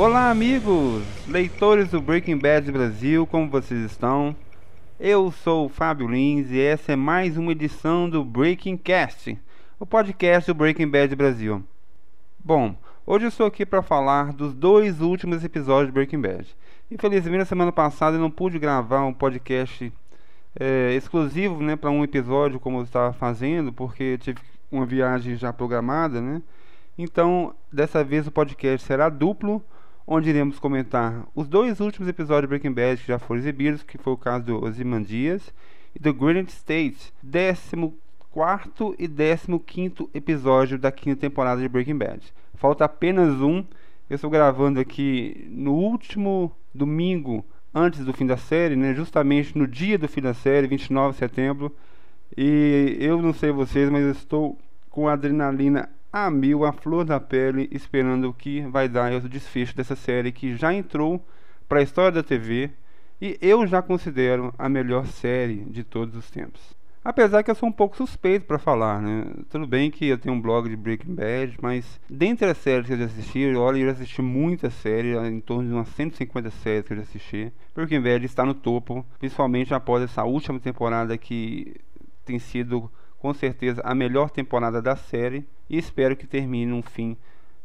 Olá, amigos, leitores do Breaking Bad Brasil, como vocês estão? Eu sou o Fábio Lins e essa é mais uma edição do Breaking Cast, o podcast do Breaking Bad Brasil. Bom, hoje eu estou aqui para falar dos dois últimos episódios de Breaking Bad. Infelizmente, na semana passada eu não pude gravar um podcast é, exclusivo né, para um episódio como eu estava fazendo, porque tive uma viagem já programada, né? Então, dessa vez o podcast será duplo, onde iremos comentar os dois últimos episódios de Breaking Bad que já foram exibidos, que foi o caso do Ozymandias e do Granite State, 14 e 15 episódio da quinta temporada de Breaking Bad. Falta apenas um. Eu estou gravando aqui no último domingo antes do fim da série, né? Justamente no dia do fim da série, 29 de setembro. E eu não sei vocês, mas eu estou com adrenalina a mil, a flor da pele, esperando o que vai dar o desfecho dessa série que já entrou para a história da TV e eu já considero a melhor série de todos os tempos. Apesar que eu sou um pouco suspeito para falar, né? Tudo bem que eu tenho um blog de Breaking Bad, mas dentre as séries que eu já assisti, olha, eu já assisti muitas séries, em torno de umas 150 séries que eu já assisti. Breaking Bad está no topo, principalmente após essa última temporada que tem sido com certeza a melhor temporada da série e espero que termine um fim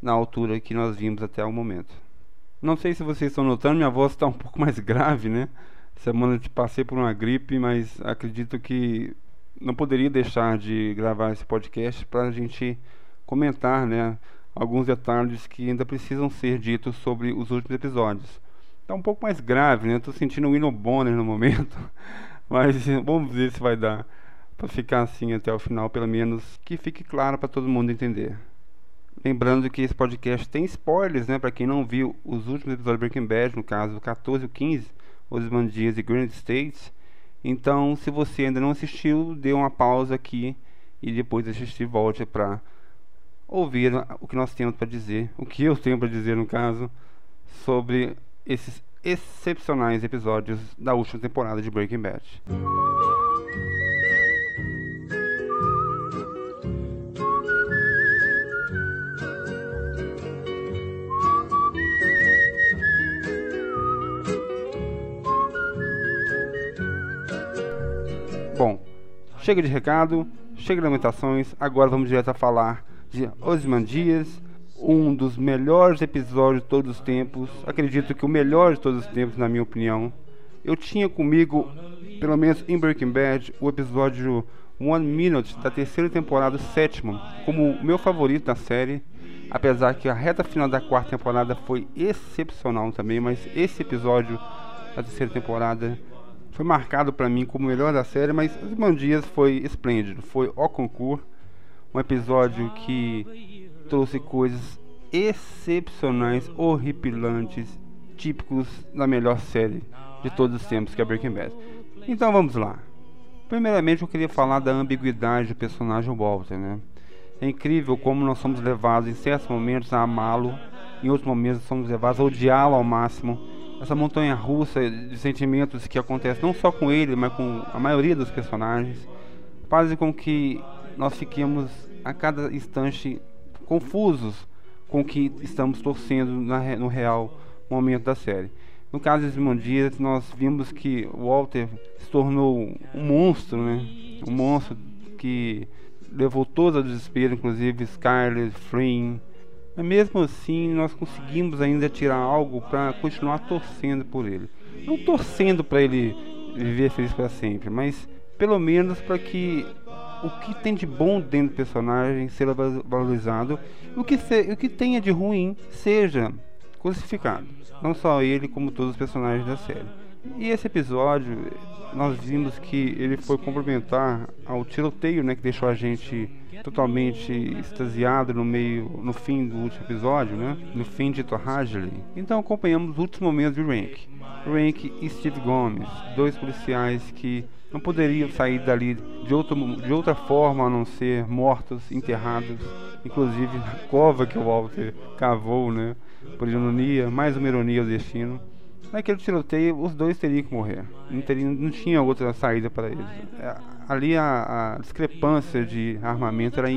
na altura que nós vimos até o momento. Não sei se vocês estão notando, minha voz está um pouco mais grave, né? Semana de passei por uma gripe, mas acredito que não poderia deixar de gravar esse podcast para a gente comentar, né, alguns detalhes que ainda precisam ser ditos sobre os últimos episódios. Está um pouco mais grave, né? Estou sentindo um Winnow Bonner no momento, mas vamos ver se vai dar para ficar assim até o final, pelo menos que fique claro para todo mundo entender. Lembrando que esse podcast tem spoilers, né? Para quem não viu os últimos episódios de Breaking Bad, no caso o 14 e o 15, Os Dias e Grand States então, se você ainda não assistiu, dê uma pausa aqui e depois de assistir volte para ouvir o que nós temos para dizer, o que eu tenho para dizer no caso, sobre esses excepcionais episódios da última temporada de Breaking Bad. Chega de recado, chega de lamentações, agora vamos direto a falar de Ozymandias, um dos melhores episódios de todos os tempos, acredito que o melhor de todos os tempos, na minha opinião. Eu tinha comigo, pelo menos em Breaking Bad, o episódio One Minute da terceira temporada, sétimo, como o meu favorito da série. Apesar que a reta final da quarta temporada foi excepcional também, mas esse episódio da terceira temporada foi marcado para mim como o melhor da série, mas Os Dias foi esplêndido. Foi o concurso, um episódio que trouxe coisas excepcionais, horripilantes, típicos da melhor série de todos os tempos, que é Breaking Bad. Então vamos lá. Primeiramente eu queria falar da ambiguidade do personagem Walter, né? É incrível como nós somos levados em certos momentos a amá-lo, em outros momentos somos levados a odiá-lo ao máximo essa montanha russa de sentimentos que acontece não só com ele, mas com a maioria dos personagens, fazem com que nós fiquemos a cada instante confusos com o que estamos torcendo na, no real momento da série. No caso de Simondias, nós vimos que Walter se tornou um monstro, né? Um monstro que levou todo o desespero, inclusive Scarlett, Flynn, mas mesmo assim, nós conseguimos ainda tirar algo para continuar torcendo por ele. Não torcendo para ele viver feliz para sempre, mas pelo menos para que o que tem de bom dentro do personagem seja valorizado o que, se, o que tenha de ruim seja crucificado. Não só ele, como todos os personagens da série. E esse episódio, nós vimos que ele foi complementar ao tiroteio, né, que deixou a gente totalmente extasiado no meio, no fim do último episódio, né? No fim de Torragley. Então acompanhamos os últimos momentos de Rank. Rank e Steve Gomes, dois policiais que não poderiam sair dali de, outro, de outra forma a não ser mortos, enterrados, inclusive na cova que o Walter cavou, né? Por ironia, mais uma ironia ao destino. Naquele tiroteio, os dois teriam que morrer. Não, teria, não tinha outra saída para eles. É, ali a, a, discrepância de armamento era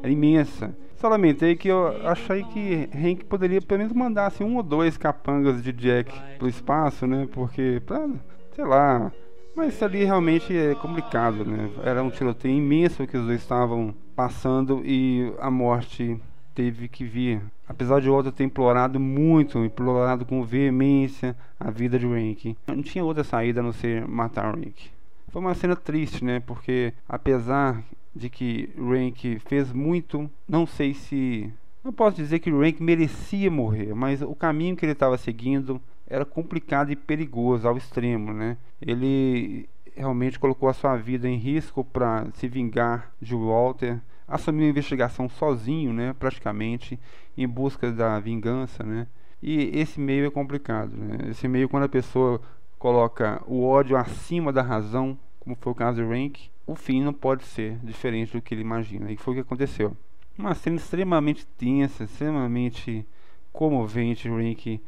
era imensa. Só lamentei que eu achei que Hank poderia pelo menos mandar assim, um ou dois capangas de Jack pro espaço, né? Porque, pra, sei lá. Mas ali realmente é complicado, né? Era um tiroteio imenso que os dois estavam passando e a morte teve que vir. Apesar de o outro ter implorado muito, implorado com veemência a vida de Rank. Não tinha outra saída a não ser matar Rank. Foi uma cena triste, né? Porque apesar de que Rank fez muito, não sei se não posso dizer que Rank merecia morrer, mas o caminho que ele estava seguindo era complicado e perigoso ao extremo, né? Ele realmente colocou a sua vida em risco para se vingar de Walter, assumiu a investigação sozinho, né, praticamente, em busca da vingança, né? E esse meio é complicado, né? Esse meio quando a pessoa coloca o ódio acima da razão, como foi o caso de Rank, o fim não pode ser diferente do que ele imagina. E foi o que aconteceu. Uma cena extremamente tensa, extremamente comovente. Rank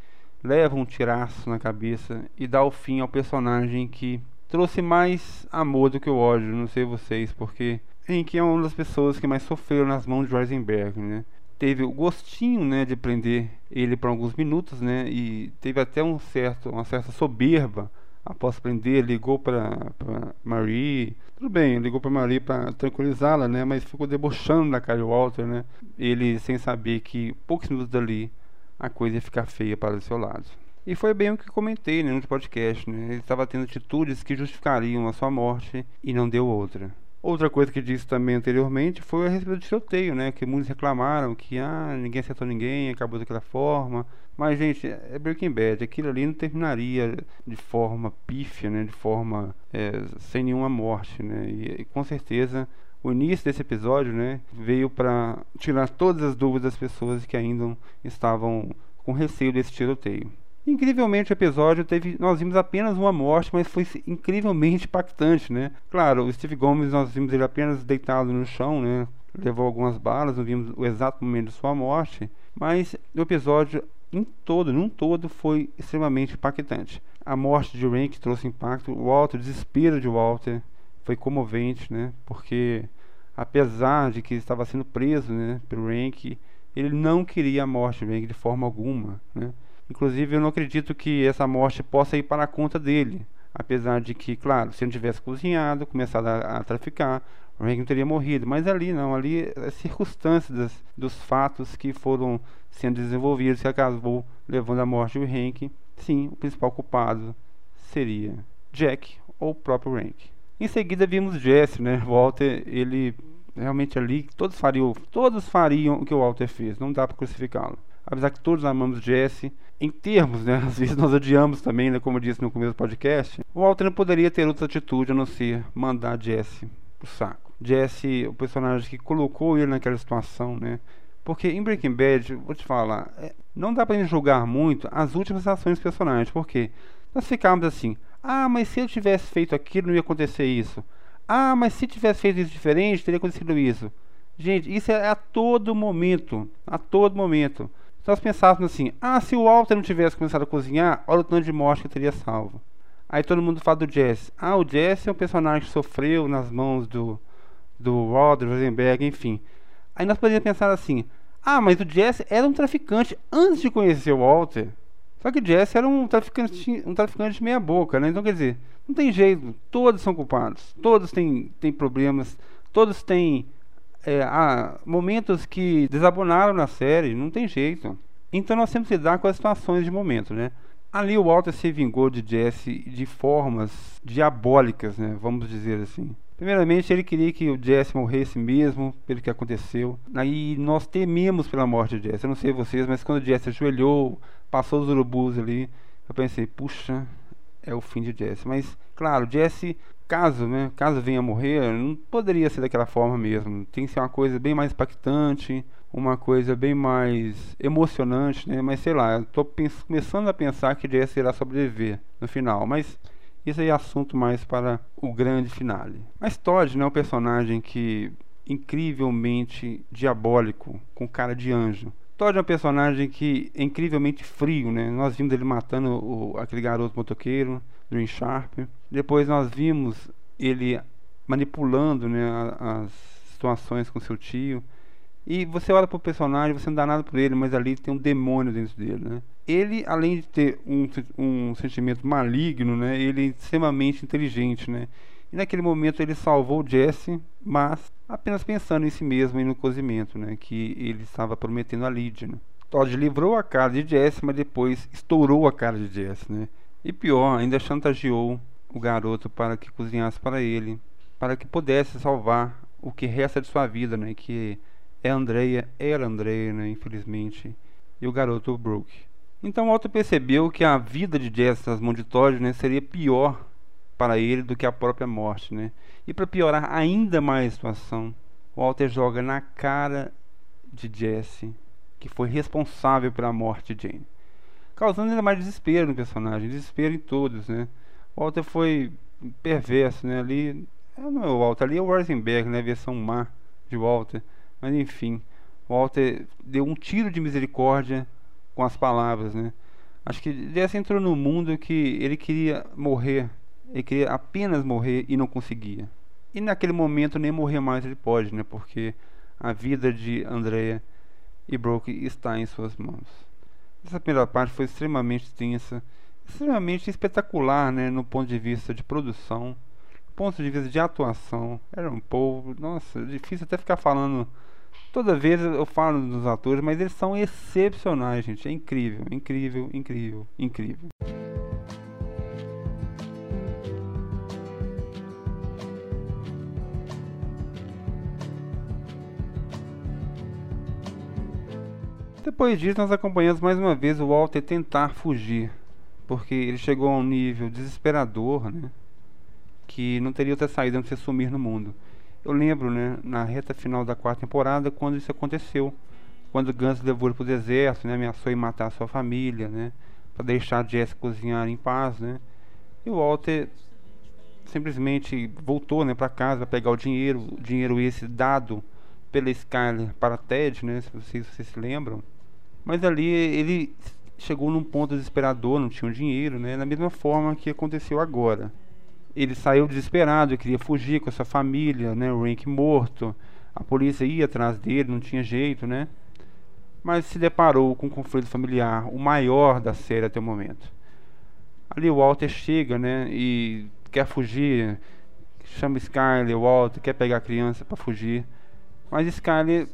leva um tiraço na cabeça e dá o fim ao personagem que trouxe mais amor do que o ódio. Não sei vocês, porque Rank é uma das pessoas que mais sofreram nas mãos de Heisenberg, né? Teve o gostinho, né, de prender ele por alguns minutos, né? E teve até um certo, uma certa soberba após prender, ligou para Marie. Tudo bem, ligou para Marie para tranquilizá-la, né? Mas ficou debochando da cara Walter, né? Ele sem saber que poucos minutos dali a coisa ia ficar feia para o seu lado. E foi bem o que comentei né, no podcast, né? Ele estava tendo atitudes que justificariam a sua morte e não deu outra. Outra coisa que disse também anteriormente foi a respeito do tiroteio, né? Que muitos reclamaram que ah, ninguém acertou ninguém, acabou daquela forma. Mas, gente, é Breaking Bad. Aquilo ali não terminaria de forma pífia, né? De forma é, sem nenhuma morte, né? E, e, com certeza o início desse episódio, né? Veio para tirar todas as dúvidas das pessoas que ainda estavam com receio desse tiroteio. Incrivelmente o episódio teve, nós vimos apenas uma morte, mas foi incrivelmente impactante, né? Claro, o Steve Gomes nós vimos ele apenas deitado no chão, né? Levou algumas balas, não vimos o exato momento de sua morte, mas o episódio em todo, num todo, foi extremamente impactante. A morte de Rank trouxe impacto, o Walter, o desespero de Walter foi comovente, né? Porque apesar de que estava sendo preso, né, pelo Rank, ele não queria a morte de Rank de forma alguma, né? Inclusive, eu não acredito que essa morte possa ir para a conta dele. Apesar de que, claro, se ele tivesse cozinhado, começado a, a traficar, o não teria morrido. Mas ali não, ali as circunstâncias das, dos fatos que foram sendo desenvolvidos que acabou levando à morte do Hank. Sim, o principal culpado seria Jack ou o próprio Hank. Em seguida vimos Jesse, né? Walter, ele realmente ali todos fariam, todos fariam o que o Walter fez. Não dá para crucificá-lo apesar que todos amamos Jesse, em termos, né, às vezes nós odiamos também, né, como eu disse no começo do podcast, o Walter não poderia ter outra atitude a não ser mandar Jesse pro saco. Jesse, o personagem que colocou ele naquela situação, né, porque em Breaking Bad, vou te falar, é, não dá pra gente julgar muito as últimas ações dos personagens, porque nós ficamos assim, ah, mas se eu tivesse feito aquilo não ia acontecer isso. Ah, mas se tivesse feito isso diferente, teria acontecido isso. Gente, isso é a todo momento, a todo momento. Se nós pensássemos assim, ah, se o Walter não tivesse começado a cozinhar, olha o tanto de morte que teria salvo. Aí todo mundo fala do Jesse. Ah, o Jesse é um personagem que sofreu nas mãos do, do Walter, Rosenberg, enfim. Aí nós poderíamos pensar assim, ah, mas o Jesse era um traficante antes de conhecer o Walter. Só que o Jesse era um traficante, um traficante meia boca, né? Então quer dizer, não tem jeito, todos são culpados, todos têm, têm problemas, todos têm é, há momentos que desabonaram na série, não tem jeito. Então nós temos que lidar com as situações de momento, né? Ali o Walter se vingou de Jesse de formas diabólicas, né? Vamos dizer assim. Primeiramente, ele queria que o Jesse morresse mesmo pelo que aconteceu. Aí nós tememos pela morte de Jesse. Eu não sei vocês, mas quando o Jesse ajoelhou, passou os urubus ali, eu pensei, puxa, é o fim de Jesse. Mas, claro, Jesse caso, né, caso venha a morrer, não poderia ser daquela forma mesmo. Tem que ser uma coisa bem mais impactante, uma coisa bem mais emocionante, né? Mas sei lá, estou começando a pensar que Jesse irá sobreviver no final, mas isso aí é assunto mais para o grande finale. Mas Todd né, é um personagem que incrivelmente diabólico, com cara de anjo. Todd é um personagem que é incrivelmente frio, né? Nós vimos ele matando o, aquele garoto motoqueiro, Dream Sharp. Depois nós vimos ele manipulando né, as situações com seu tio. E você olha pro personagem, você não dá nada por ele, mas ali tem um demônio dentro dele, né? Ele, além de ter um, um sentimento maligno, né? Ele é extremamente inteligente, né? E naquele momento ele salvou Jesse, mas apenas pensando em si mesmo e no cozimento, né? Que ele estava prometendo a Lydia, né? Todd livrou a cara de Jesse, mas depois estourou a cara de Jesse, né? E pior, ainda chantageou o garoto para que cozinhasse para ele, para que pudesse salvar o que resta de sua vida, né? Que é Andrea, era Andrea, né? Infelizmente, e o garoto Brooke. Então Walter percebeu que a vida de Jesse nas mãos de Todd, né? Seria pior para ele do que a própria morte, né? E para piorar ainda mais a situação, Walter joga na cara de Jesse, que foi responsável pela morte de Jane, causando ainda mais desespero no personagem, desespero em todos, né? Walter foi perverso, né? Ali não é o Walter, ali é o Rosenberg, né? A versão má de Walter, mas enfim, Walter deu um tiro de misericórdia com as palavras, né? Acho que Jesse entrou no mundo que ele queria morrer ele queria apenas morrer e não conseguia. E naquele momento nem morrer mais ele pode, né? Porque a vida de Andrea e Broke está em suas mãos. Essa primeira parte foi extremamente tensa, extremamente espetacular, né? No ponto de vista de produção, ponto de vista de atuação. Era um povo, nossa, é difícil até ficar falando. Toda vez eu falo dos atores, mas eles são excepcionais, gente. É incrível, incrível, incrível, incrível. Depois disso, nós acompanhamos mais uma vez o Walter tentar fugir, porque ele chegou a um nível desesperador, né? Que não teria outra saída não ser sumir no mundo. Eu lembro, né, na reta final da quarta temporada, quando isso aconteceu. Quando Gans levou ele para o deserto, né, ameaçou em matar a sua família, né, para deixar Jess cozinhar em paz, né. E o Walter simplesmente voltou, né, para casa para pegar o dinheiro, o dinheiro esse dado pela Skyler para Ted, né, se vocês, se vocês se lembram. Mas ali ele chegou num ponto desesperador, não tinha dinheiro, né? Da mesma forma que aconteceu agora. Ele saiu desesperado, queria fugir com a sua família, né? O Rank morto. A polícia ia atrás dele, não tinha jeito, né? Mas se deparou com um conflito familiar, o maior da série até o momento. Ali o Walter chega, né? E quer fugir, chama Skyler, Walter, quer pegar a criança para fugir. Mas Skyler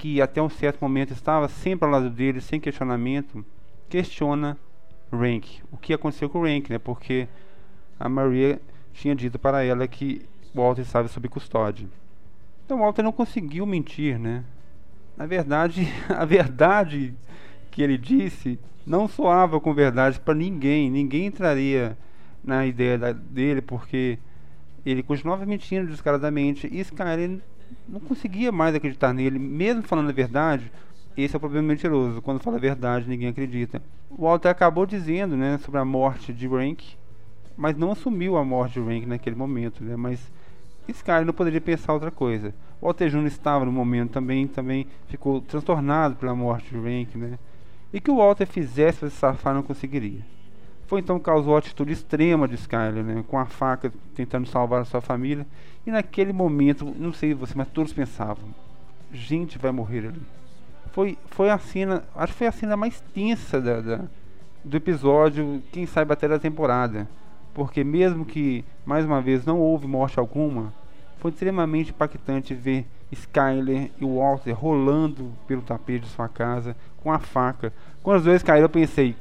que até um certo momento estava sempre ao lado dele, sem questionamento, questiona Rank. O que aconteceu com Rank, né? Porque a Maria tinha dito para ela que Walter estava sob custódia. Então Walter não conseguiu mentir, né? Na verdade, a verdade que ele disse não soava com verdade para ninguém. Ninguém entraria na ideia da, dele porque ele continuava mentindo descaradamente. E Skyler não conseguia mais acreditar nele, mesmo falando a verdade. Esse é o problema mentiroso. Quando fala a verdade, ninguém acredita. O Walter acabou dizendo, né, sobre a morte de Rank, mas não assumiu a morte de Rank naquele momento, né? Mas Sky não poderia pensar outra coisa. O Walter Jr. estava no momento também, também ficou transtornado pela morte de Rank, né? E que o Walter fizesse para se safar não conseguiria. Foi então causou a atitude extrema de Skyler, né? Com a faca tentando salvar a sua família. E naquele momento, não sei você, mas todos pensavam: gente vai morrer ali. Foi, foi a cena, acho que foi a cena mais tensa da, da do episódio, quem sabe até da temporada. Porque mesmo que, mais uma vez, não houve morte alguma, foi extremamente impactante ver Skyler e Walter rolando pelo tapete de sua casa com a faca. Quando os dois caíram, eu pensei: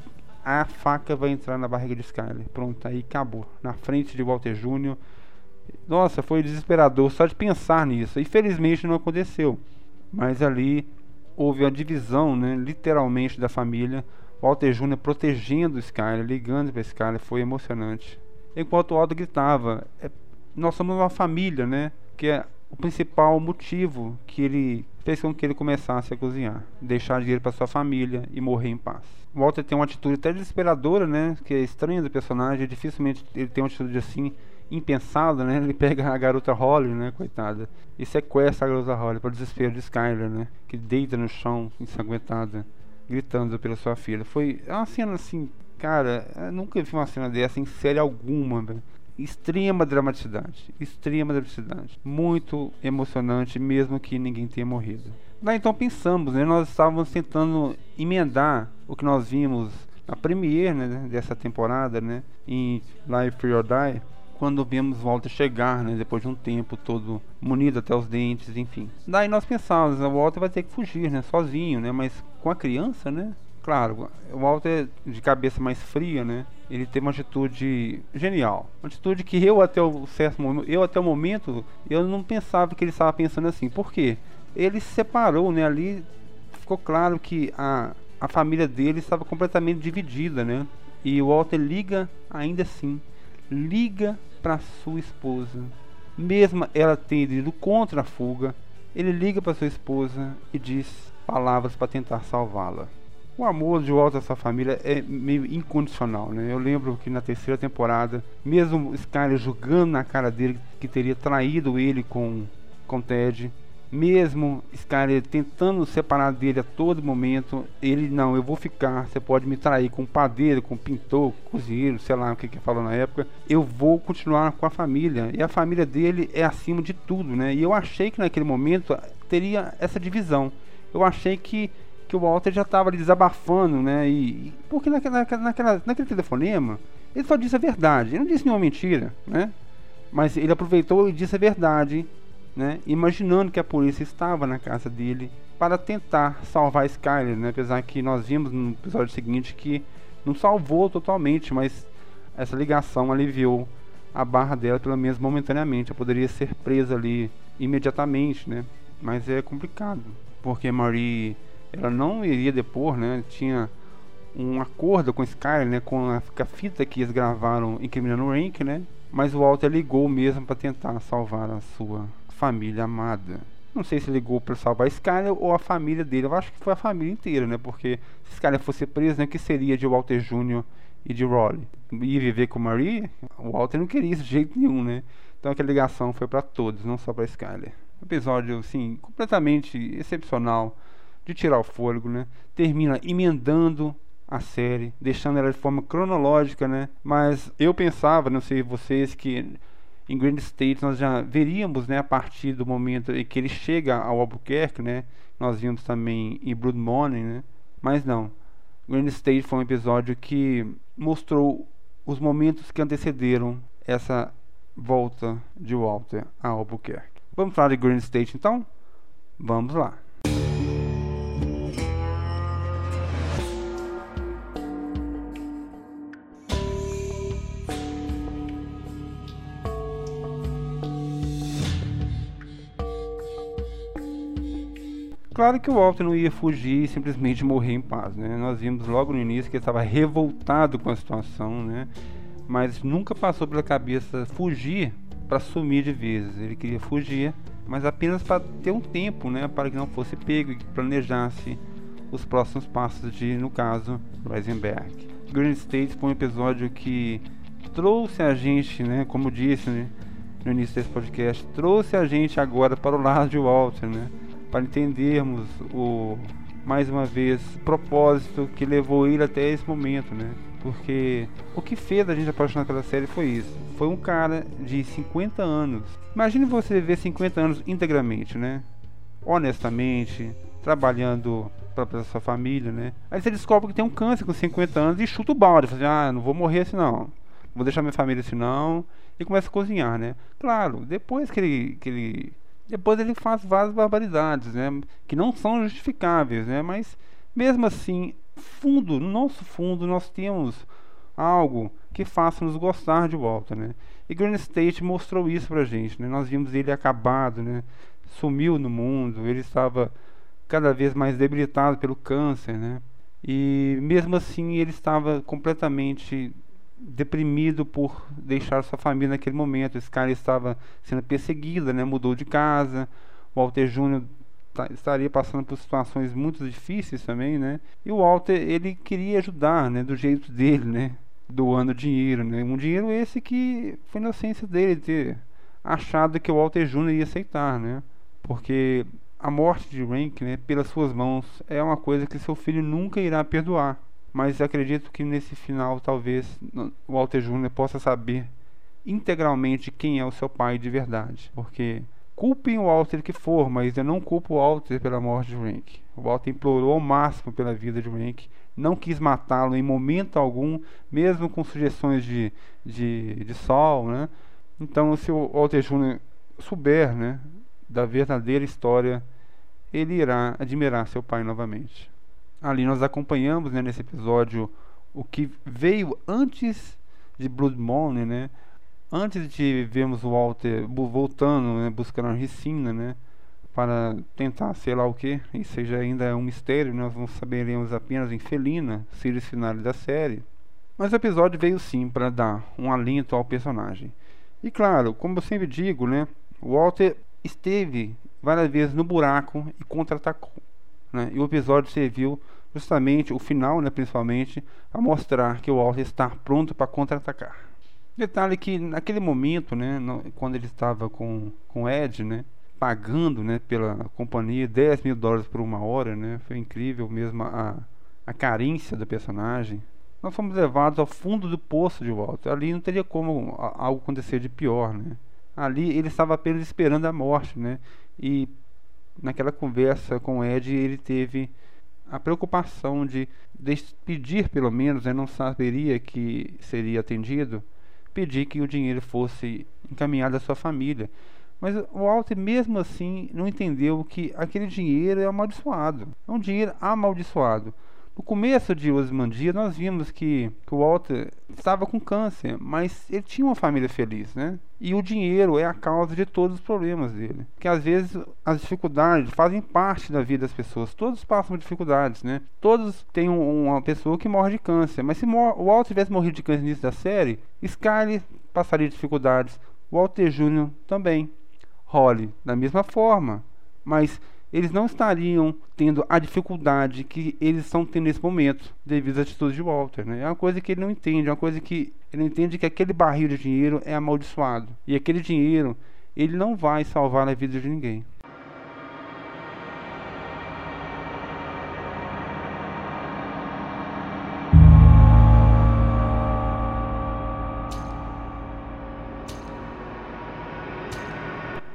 a faca vai entrar na barriga de Skyler. Pronto, aí acabou. Na frente de Walter Jr. Nossa, foi desesperador só de pensar nisso. Infelizmente não aconteceu. Mas ali houve a divisão, né, literalmente, da família. Walter Jr. protegendo Skyler, ligando para Skyler, foi emocionante. Enquanto o Walter gritava, é, nós somos uma família, né? Que é o principal motivo que ele fez com que ele começasse a cozinhar, deixar dinheiro para sua família e morrer em paz. Walter tem uma atitude até desesperadora, né? Que é estranha do personagem. Dificilmente ele tem uma atitude assim impensada, né? Ele pega a garota Holly, né, coitada, e sequestra a garota Holly para o desespero de Skyler, né? Que deita no chão, ensanguentada, gritando pela sua filha. Foi uma cena assim, cara, eu nunca vi uma cena dessa em série alguma, velho. extrema dramaticidade, extrema dramaticidade, muito emocionante, mesmo que ninguém tenha morrido. Daí então pensamos, né, nós estávamos tentando emendar o que nós vimos na premiere né, dessa temporada, né, em Life Free or Die, quando vemos Walter chegar, né, depois de um tempo todo munido até os dentes, enfim. Daí nós pensávamos, o Walter vai ter que fugir, né, sozinho, né, mas com a criança, né, claro, o Walter de cabeça mais fria, né, ele tem uma atitude genial, uma atitude que eu até o certo momento, eu até o momento, eu não pensava que ele estava pensando assim. Por quê? Ele se separou, né, ali ficou claro que a a família dele estava completamente dividida, né? E o Walter liga ainda assim, liga para sua esposa, mesmo ela tendo ido contra a fuga, ele liga para sua esposa e diz palavras para tentar salvá-la. O amor de à sua família é meio incondicional, né? Eu lembro que na terceira temporada, mesmo Skyler julgando na cara dele que teria traído ele com com Ted, mesmo Skyler tentando separar dele a todo momento, ele não, eu vou ficar, você pode me trair com padeiro, com pintor, cozinheiro, sei lá o que que falou na época, eu vou continuar com a família, e a família dele é acima de tudo, né? E eu achei que naquele momento teria essa divisão. Eu achei que que o Walter já estava desabafando, né? E, porque naquela, naquela, naquele telefonema ele só disse a verdade, ele não disse nenhuma mentira, né? Mas ele aproveitou e disse a verdade né, imaginando que a polícia estava na casa dele para tentar salvar Skyler, né, apesar que nós vimos no episódio seguinte que não salvou totalmente, mas essa ligação aliviou a barra dela pelo menos momentaneamente. Ela poderia ser presa ali imediatamente, né? Mas é complicado, porque Marie ela não iria depor, né? Tinha um acordo com Skyler, né, com a, fita que eles gravaram incriminando o Rank, né? Mas o Walter ligou mesmo para tentar salvar a sua família amada. Não sei se ligou para salvar Skyler ou a família dele. Eu acho que foi a família inteira, né? Porque se Skyler fosse preso, né, que seria de Walter Jr. e de Rolly? Ia viver com Marie? O Walter não queria isso de jeito nenhum, né? Então aquela ligação foi para todos, não só para Skyler. Episódio, assim, completamente excepcional de tirar o fôlego, né? Termina emendando a série, deixando ela de forma cronológica, né? Mas eu pensava, não sei vocês, que em Grand State nós já veríamos, né, a partir do momento em que ele chega ao Albuquerque, né, nós vimos também em Blood Money, né, mas não. Grand State foi um episódio que mostrou os momentos que antecederam essa volta de Walter a Albuquerque. Vamos falar de Grand State então? Vamos lá. Claro que o Walter não ia fugir e simplesmente morrer em paz, né? Nós vimos logo no início que ele estava revoltado com a situação, né? Mas nunca passou pela cabeça fugir para sumir de vez. Ele queria fugir, mas apenas para ter um tempo, né? Para que não fosse pego e que planejasse os próximos passos de, no caso, Reisenberg. Green State foi um episódio que trouxe a gente, né? Como disse né, no início desse podcast, trouxe a gente agora para o lado de Walter, né? Para entendermos o mais uma vez propósito que levou ele até esse momento, né? Porque o que fez a gente apaixonar pela série foi isso. Foi um cara de 50 anos. Imagine você viver 50 anos integramente, né? Honestamente, trabalhando para sua família, né? Aí você descobre que tem um câncer com 50 anos e chuta o balde, fala assim, ah, não vou morrer assim não. Não vou deixar minha família assim não. E começa a cozinhar, né? Claro, depois que ele, que ele depois ele faz várias barbaridades, né? Que não são justificáveis, né? Mas mesmo assim, fundo, no nosso fundo, nós temos algo que faça nos gostar de volta, né? E Green State mostrou isso pra gente, né? Nós vimos ele acabado, né? Sumiu no mundo, ele estava cada vez mais debilitado pelo câncer, né? E mesmo assim ele estava completamente deprimido por deixar sua família naquele momento. Esse cara estava sendo perseguido, né? mudou de casa. Walter Júnior estaria passando por situações muito difíceis também, né? E o Walter, ele queria ajudar, né? Do jeito dele, né? Doando dinheiro, né? Um dinheiro esse que foi inocência dele ter achado que o Walter Júnior ia aceitar, né? Porque a morte de Rank, né? Pelas suas mãos, é uma coisa que seu filho nunca irá perdoar mas acredito que nesse final talvez o Walter Júnior possa saber integralmente quem é o seu pai de verdade. Porque culpem o Walter que for, mas eu não culpo o Walter pela morte de Rank. O Walter implorou ao máximo pela vida de Rank, não quis matá-lo em momento algum, mesmo com sugestões de, de, de Sol, né? Então, se o Walter Jr. souber, né, da verdadeira história, ele irá admirar seu pai novamente. Ali nós acompanhamos, né, nesse episódio, o que veio antes de Blood Money, né? Antes de vermos o Walter voltando, né, buscando a Ricina, né? Para tentar sei lá o que, isso seja ainda é um mistério, nós não saberemos apenas em Felina, seres finais da série. Mas o episódio veio sim para dar um alento ao personagem. E claro, como eu sempre digo, né? O Walter esteve várias vezes no buraco e contra-atacou. Né? E o episódio serviu justamente, o final, né, principalmente, a mostrar que o Walter está pronto para contra-atacar. Detalhe que naquele momento, né, no, quando ele estava com, com Ed, né, pagando né, pela companhia 10 mil dólares por uma hora, né, foi incrível mesmo a, a carência do personagem. Nós fomos levados ao fundo do poço de Walter. Ali não teria como algo acontecer de pior, né? Ali ele estava apenas esperando a morte, né? E naquela conversa com Ed ele teve a preocupação de pedir, pelo menos, né, não saberia que seria atendido, pedir que o dinheiro fosse encaminhado à sua família. Mas o Walter, mesmo assim, não entendeu que aquele dinheiro é amaldiçoado. É um dinheiro amaldiçoado. No começo de Osmandia, nós vimos que, que, o Walter estava com câncer, mas ele tinha uma família feliz, né? E o dinheiro é a causa de todos os problemas dele. Que às vezes as dificuldades fazem parte da vida das pessoas. Todos passam por dificuldades, né? Todos têm um, uma pessoa que morre de câncer. Mas se o Walter tivesse morrido de câncer no início da série, Skyler passaria dificuldades. Walter Jr. também. Holly, da mesma forma. Mas eles não estariam tendo a dificuldade que eles estão tendo nesse momento, devido às atitudes de Walter. Né? É uma coisa que ele não entende, é uma coisa que ele entende que aquele barril de dinheiro é amaldiçoado. E aquele dinheiro, ele não vai salvar a vida de ninguém.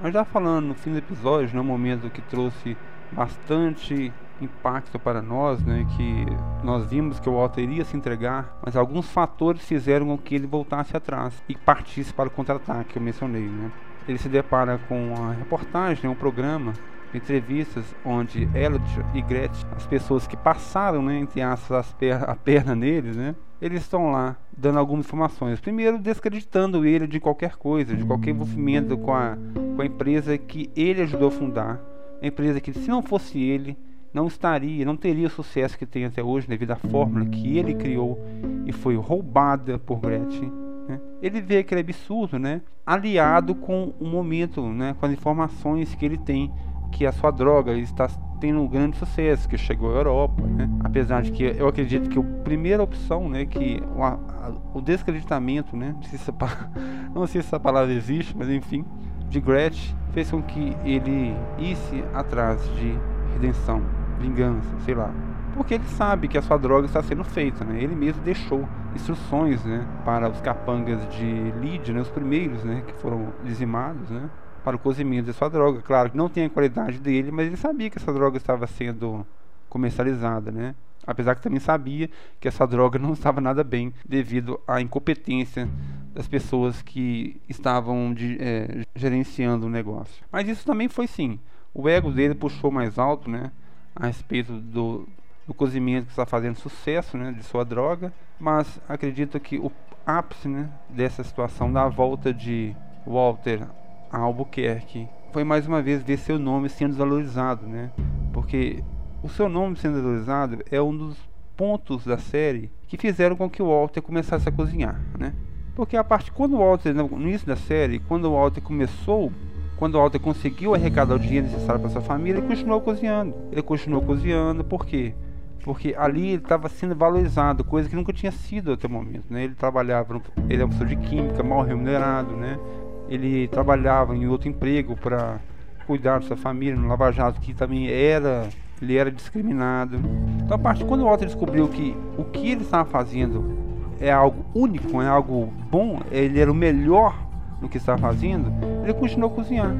Mas já falando no fim do episódio, no né, momento que trouxe bastante impacto para nós, né, que nós vimos que o Walter iria se entregar, mas alguns fatores fizeram com que ele voltasse atrás e partisse para o contra-ataque que eu mencionei. Né. Ele se depara com a reportagem, um programa entrevistas onde Elliot e Gretchen, as pessoas que passaram, né, entre aspas, per a perna neles, né, eles estão lá dando algumas informações. Primeiro, descreditando ele de qualquer coisa, de qualquer envolvimento com a, com a empresa que ele ajudou a fundar. A empresa que, se não fosse ele, não estaria, não teria o sucesso que tem até hoje devido à fórmula que ele criou e foi roubada por Gretchen. Né? Ele vê aquele absurdo, né? aliado com o momento, né? com as informações que ele tem que a sua droga está tendo um grande sucesso, que chegou à Europa, né? Apesar de que eu acredito que a primeira opção, né, que o, o descreditamento, né, não sei, se não sei se essa palavra existe, mas enfim, de Gretchen fez com que ele isse atrás de redenção, vingança, sei lá. Porque ele sabe que a sua droga está sendo feita, né? Ele mesmo deixou instruções, né, para os capangas de Lídia, né, os primeiros, né, que foram dizimados, né? Para o cozimento de sua droga. Claro que não tem a qualidade dele, mas ele sabia que essa droga estava sendo comercializada, né? Apesar que também sabia que essa droga não estava nada bem devido à incompetência das pessoas que estavam de, é, gerenciando o negócio. Mas isso também foi sim. O ego dele puxou mais alto, né? A respeito do, do cozimento que está fazendo sucesso, né? De sua droga. Mas acredito que o ápice, né? Dessa situação da volta de Walter a Albuquerque foi mais uma vez ver seu nome sendo desvalorizado, né? Porque o seu nome sendo desvalorizado é um dos pontos da série que fizeram com que o Walter começasse a cozinhar, né? Porque a parte quando o Walter no início da série, quando o Walter começou, quando o Walter conseguiu arrecadar o dinheiro necessário para sua família, ele continuou cozinhando. Ele continuou cozinhando, por quê? Porque ali ele estava sendo valorizado, coisa que nunca tinha sido até o momento, né? Ele trabalhava, ele é um professor de química, mal remunerado, né? Ele trabalhava em outro emprego para cuidar da sua família no Lava Jato, que também era ele era discriminado. Então, a partir quando o Walter descobriu que o que ele estava fazendo é algo único, é algo bom, ele era o melhor no que estava fazendo, ele continuou a cozinhar.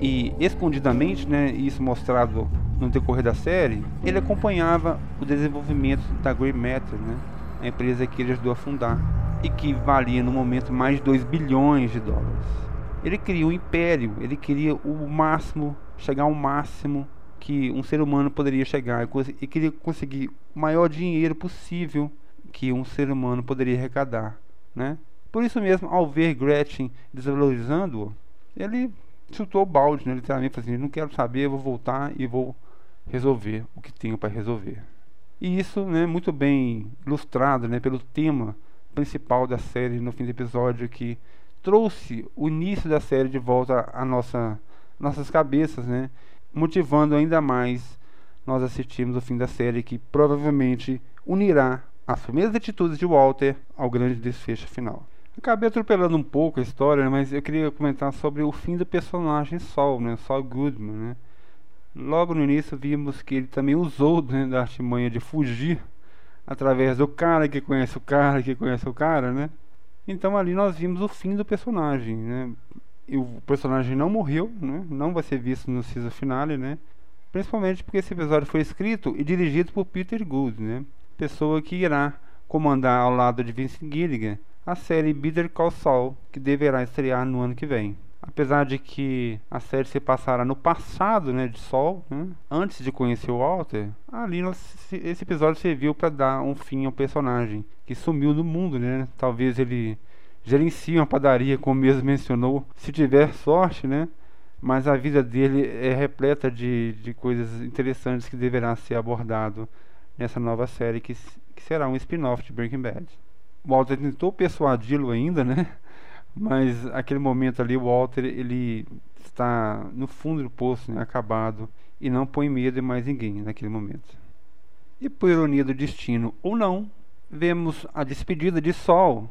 E escondidamente, né, isso mostrado no decorrer da série, ele acompanhava o desenvolvimento da Grey Matter, né, a empresa que ele ajudou a fundar e que valia no momento mais de 2 bilhões de dólares. Ele queria um império, ele queria o máximo, chegar ao máximo que um ser humano poderia chegar e queria conseguir o maior dinheiro possível que um ser humano poderia arrecadar, né? Por isso mesmo, ao ver Gretchen desvalorizando-o, ele chutou o balde, né? literalmente, assim, não quero saber, vou voltar e vou resolver o que tenho para resolver. E isso, né, muito bem ilustrado, né, pelo tema principal da série no fim do episódio que trouxe o início da série de volta à nossa nossas cabeças, né, motivando ainda mais nós assistirmos o fim da série que provavelmente unirá as primeiras atitudes de Walter ao grande desfecho final. Acabei atropelando um pouco a história, mas eu queria comentar sobre o fim do personagem Saul, né, Saul Goodman, né. Logo no início vimos que ele também usou né, da artimanha de fugir através do cara que conhece o cara que conhece o cara, né? Então ali nós vimos o fim do personagem, né? E o personagem não morreu, né? Não vai ser visto no season finale, né? Principalmente porque esse episódio foi escrito e dirigido por Peter Gould, né? Pessoa que irá comandar ao lado de Vince Gilligan a série Bitter Call Saul, que deverá estrear no ano que vem apesar de que a série se passara no passado, né, de Sol, né, antes de conhecer o Walter, ali esse episódio serviu para dar um fim ao personagem que sumiu do mundo, né? Talvez ele gerencie uma padaria, como mesmo mencionou, se tiver sorte, né? Mas a vida dele é repleta de, de coisas interessantes que deverá ser abordado nessa nova série que, que será um spin-off de Breaking Bad. Walter tentou persuadi-lo ainda, né? Mas aquele momento ali, o Walter, ele está no fundo do poço, né, acabado, e não põe medo em mais ninguém naquele momento. E por ironia do destino ou não, vemos a despedida de Sol,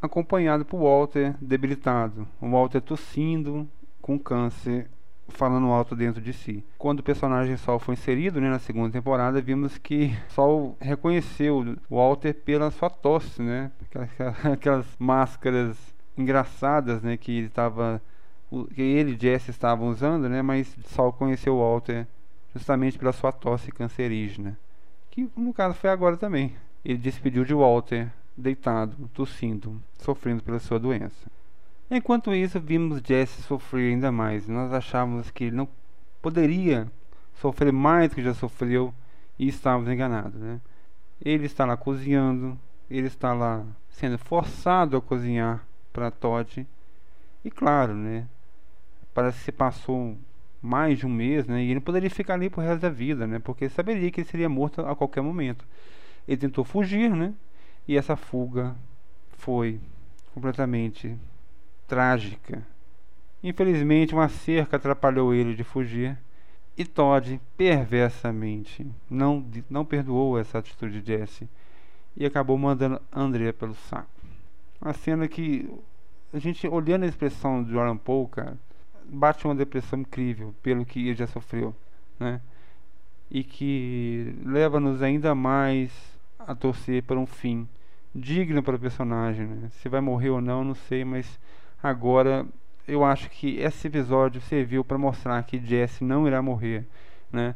acompanhado por Walter debilitado, o Walter tossindo com câncer, falando alto dentro de si. Quando o personagem Sol foi inserido né, na segunda temporada, vimos que Sol reconheceu Walter pela sua tosse, né? Aquelas, aquelas máscaras engraçadas, né, que estava que ele e Jesse estavam usando, né, mas só conheceu Walter justamente pela sua tosse cancerígena, que no caso foi agora também. Ele despediu de Walter deitado, tossindo, sofrendo pela sua doença. Enquanto isso, vimos Jesse sofrer ainda mais. Nós achávamos que ele não poderia sofrer mais do que já sofreu e estávamos enganados, né? Ele está lá cozinhando, ele está lá sendo forçado a cozinhar para Todd. E claro, né? Parece que se passou mais de um mês, né? E ele poderia ficar ali pro resto da vida, né? Porque saberia que ele seria morto a qualquer momento. Ele tentou fugir, né? E essa fuga foi completamente trágica. Infelizmente, uma cerca atrapalhou ele de fugir. E Todd, perversamente, não, não perdoou essa atitude de Jesse e acabou mandando Andrea pelo saco. Uma cena que a gente olhando a expressão do Jordan Paul, cara, bate uma depressão incrível pelo que ele já sofreu, né? E que leva-nos ainda mais a torcer por um fim digno para o personagem, né? Se vai morrer ou não, não sei, mas agora eu acho que esse episódio serviu para mostrar que Jesse não irá morrer, né?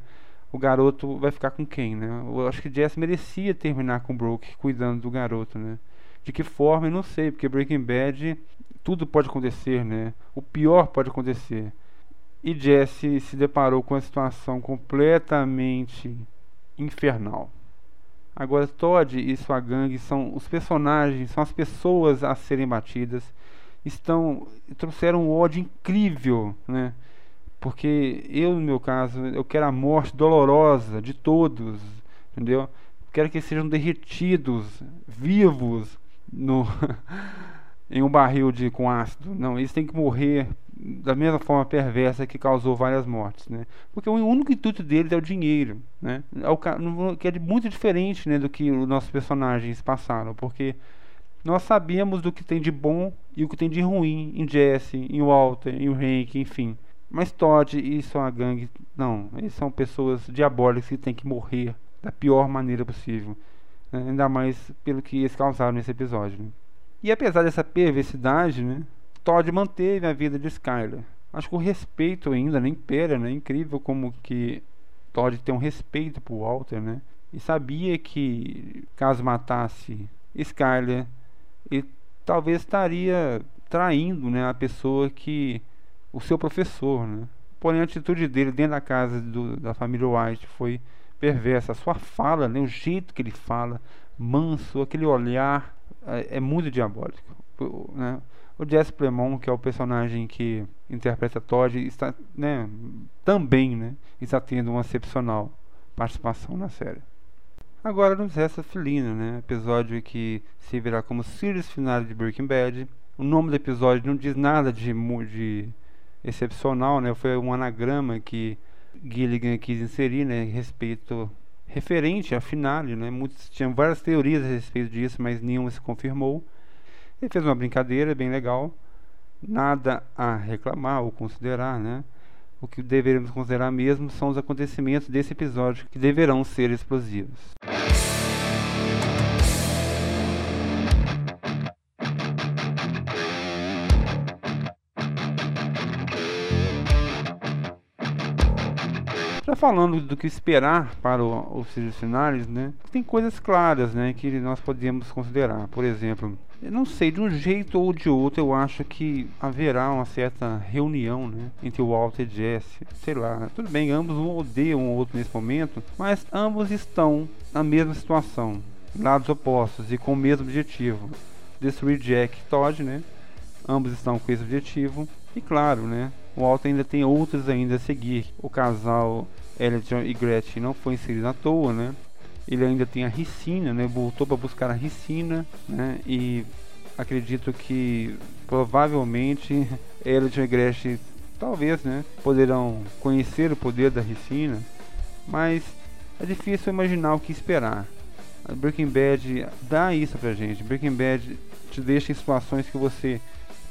O garoto vai ficar com quem, né? Eu acho que Jesse merecia terminar com Brooke cuidando do garoto, né? De que forma, eu não sei, porque Breaking Bad tudo pode acontecer, né? O pior pode acontecer. E Jesse se deparou com uma situação completamente infernal. Agora Todd e sua gangue são os personagens, são as pessoas a serem batidas. Estão trouxeram um ódio incrível, né? Porque eu, no meu caso, eu quero a morte dolorosa de todos, entendeu? Quero que sejam derretidos, vivos, no em um barril de com ácido. Não, eles têm que morrer da mesma forma perversa que causou várias mortes, né? Porque o único intuito deles é o dinheiro, né? É o, que é muito diferente, né, do que os nossos personagens passaram, porque nós sabemos do que tem de bom e o que tem de ruim em Jesse, em Walter, em Hank, enfim. Mas Todd e sua gangue, não, eles são pessoas diabólicas que têm que morrer da pior maneira possível? Ainda mais pelo que eles causaram nesse episódio. Né? E apesar dessa perversidade, né, Todd manteve a vida de Skyler. Acho que o respeito ainda nem impera, né? Incrível como que Todd tem um respeito por Walter, né? E sabia que caso matasse Skyler, ele talvez estaria traindo, né, a pessoa que o seu professor, né? Porém a atitude dele dentro da casa do, da família White foi perversa. A sua fala, né, o jeito que ele fala, manso, aquele olhar é, é muito diabólico, né? O Jesse Plemons, que é o personagem que interpreta Todd, está, né, também, né, está tendo uma excepcional participação na série. Agora nos resta Felina, né, episódio que se verá como series final de Breaking Bad. O nome do episódio não diz nada de, de excepcional, né, foi um anagrama que Gilligan quis inserir, né, respeito referente à finale, né, muitos tinham várias teorias a respeito disso, mas nenhuma se confirmou. Ele fez uma brincadeira bem legal, nada a reclamar ou considerar, né? O que deveríamos considerar mesmo são os acontecimentos desse episódio que deverão ser explosivos. Falando do que esperar para o, os seus finais, né? Tem coisas claras, né, que nós podemos considerar. Por exemplo, eu não sei, de um jeito ou de outro, eu acho que haverá uma certa reunião, né, entre o Walter e Jesse. Sei lá, tudo bem, ambos odeiam um outro nesse momento, mas ambos estão na mesma situação, lados opostos e com o mesmo objetivo: destruir Jack e Todd, né? Ambos estão com esse objetivo. E claro, né? O Walter ainda tem outros ainda a seguir. O casal Elliot e Gretchen não foi inserido à toa, né? Ele ainda tem a ricina, né? Voltou para buscar a ricina, né? E acredito que provavelmente Elliot e Gretchen talvez, né? Poderão conhecer o poder da ricina, mas é difícil imaginar o que esperar. A Breaking Bad dá isso pra gente. Breaking Bad te deixa em situações que você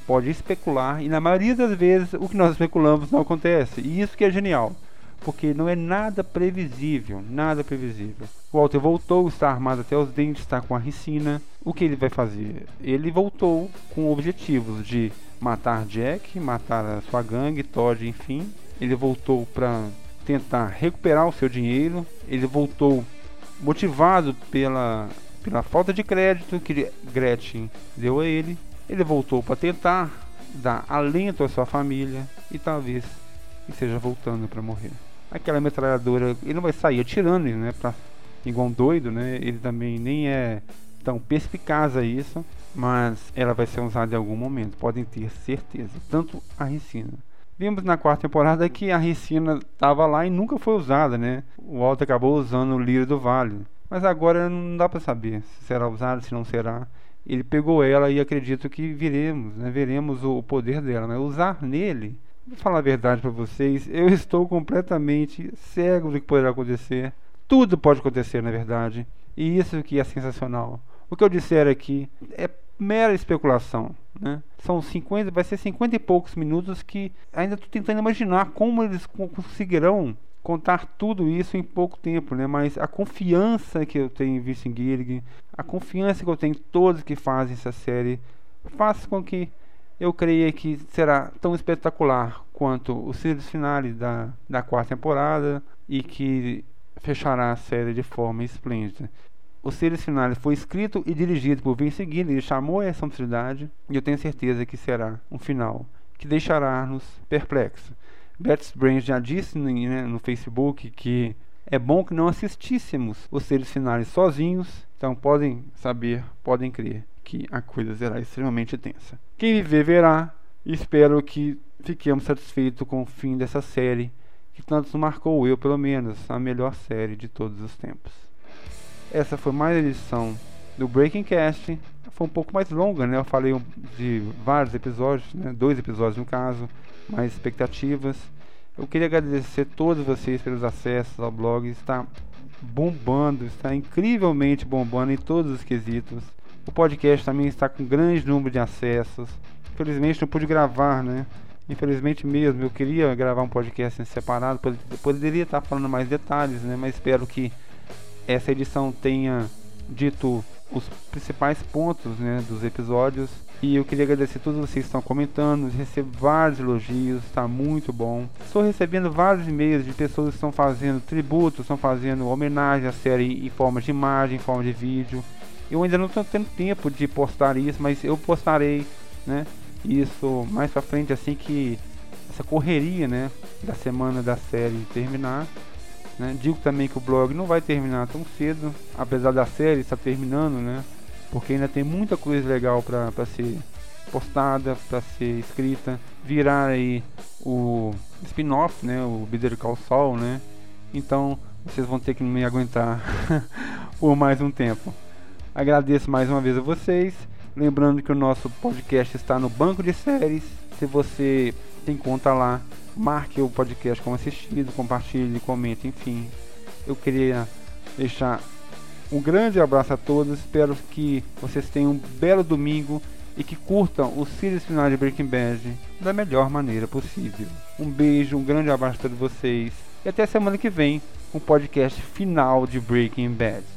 pode especular e na maioria das vezes o que nós especulamos não acontece. E isso que é genial porque não é nada previsível, nada previsível. O Walter voltou, está armado até os dentes, está com a ricina. O que ele vai fazer? Ele voltou com objetivos de matar Jack, matar a sua gangue, Todd, enfim. Ele voltou para tentar recuperar o seu dinheiro. Ele voltou motivado pela, pela falta de crédito que Gretchen deu a ele. Ele voltou para tentar dar alento à sua família e talvez esteja voltando para morrer aquela metralhadora, ele não vai sair atirando, né, pra, igual um doido, né, ele também nem é tão perspicaz a isso, mas ela vai ser usada em algum momento, podem ter certeza, tanto a ricina. Vimos na quarta temporada que a ricina estava lá e nunca foi usada, né, o Walter acabou usando o Lírio do Vale, mas agora não dá para saber se será usada, se não será. Ele pegou ela e acredito que viremos, né, veremos o poder dela, né, usar nele Vou falar a verdade para vocês, eu estou completamente cego do que poderá acontecer. Tudo pode acontecer, na verdade. E isso que é sensacional. O que eu disser aqui é mera especulação, né? São 50, vai ser 50 e poucos minutos que ainda estou tentando imaginar como eles conseguirão contar tudo isso em pouco tempo, né? Mas a confiança que eu tenho em Vincent Gilligan, a confiança que eu tenho em todos que fazem essa série, faz com que eu creio que será tão espetacular quanto os series finais da, da quarta temporada e que fechará a série de forma esplêndida. O series finais foi escrito e dirigido por Vince Gilligan, ele chamou essa possibilidade e eu tenho certeza que será um final que deixará-nos perplexos. Betts Brains já disse né, no Facebook que é bom que não assistíssemos os seres finais sozinhos, então podem saber, podem crer que a coisa será extremamente tensa. Quem viver verá, espero que fiquemos satisfeitos com o fim dessa série, que tanto marcou eu, pelo menos, a melhor série de todos os tempos. Essa foi mais uma edição do Breaking Cast. Foi um pouco mais longa, né? Eu falei de vários episódios, né? dois episódios no caso, mais expectativas. Eu queria agradecer a todos vocês pelos acessos ao blog. Está bombando, está incrivelmente bombando em todos os quesitos. O podcast também está com grande número de acessos. Infelizmente não pude gravar, né? Infelizmente mesmo, eu queria gravar um podcast separado, poderia estar falando mais detalhes, né? Mas espero que essa edição tenha dito os principais pontos né, dos episódios. E eu queria agradecer a todos vocês que estão comentando, recebo vários elogios, está muito bom. Estou recebendo vários e-mails de pessoas que estão fazendo tributos, estão fazendo homenagem à série em forma de imagem, em forma de vídeo. Eu ainda não estou tendo tempo de postar isso, mas eu postarei, né? Isso mais pra frente assim que essa correria, né, da semana da série terminar. Né? Digo também que o blog não vai terminar tão cedo, apesar da série estar terminando, né? Porque ainda tem muita coisa legal para ser postada, para ser escrita, virar aí o spin-off, né, o Bitter Call Saul, né? Então, vocês vão ter que me aguentar por mais um tempo. Agradeço mais uma vez a vocês. Lembrando que o nosso podcast está no banco de séries. Se você tem conta lá, marque o podcast como assistido, compartilhe, comente, enfim. Eu queria deixar um grande abraço a todos. Espero que vocês tenham um belo domingo e que curtam os series finais de Breaking Bad da melhor maneira possível. Um beijo, um grande abraço a todos vocês e até semana que vem com o podcast final de Breaking Bad.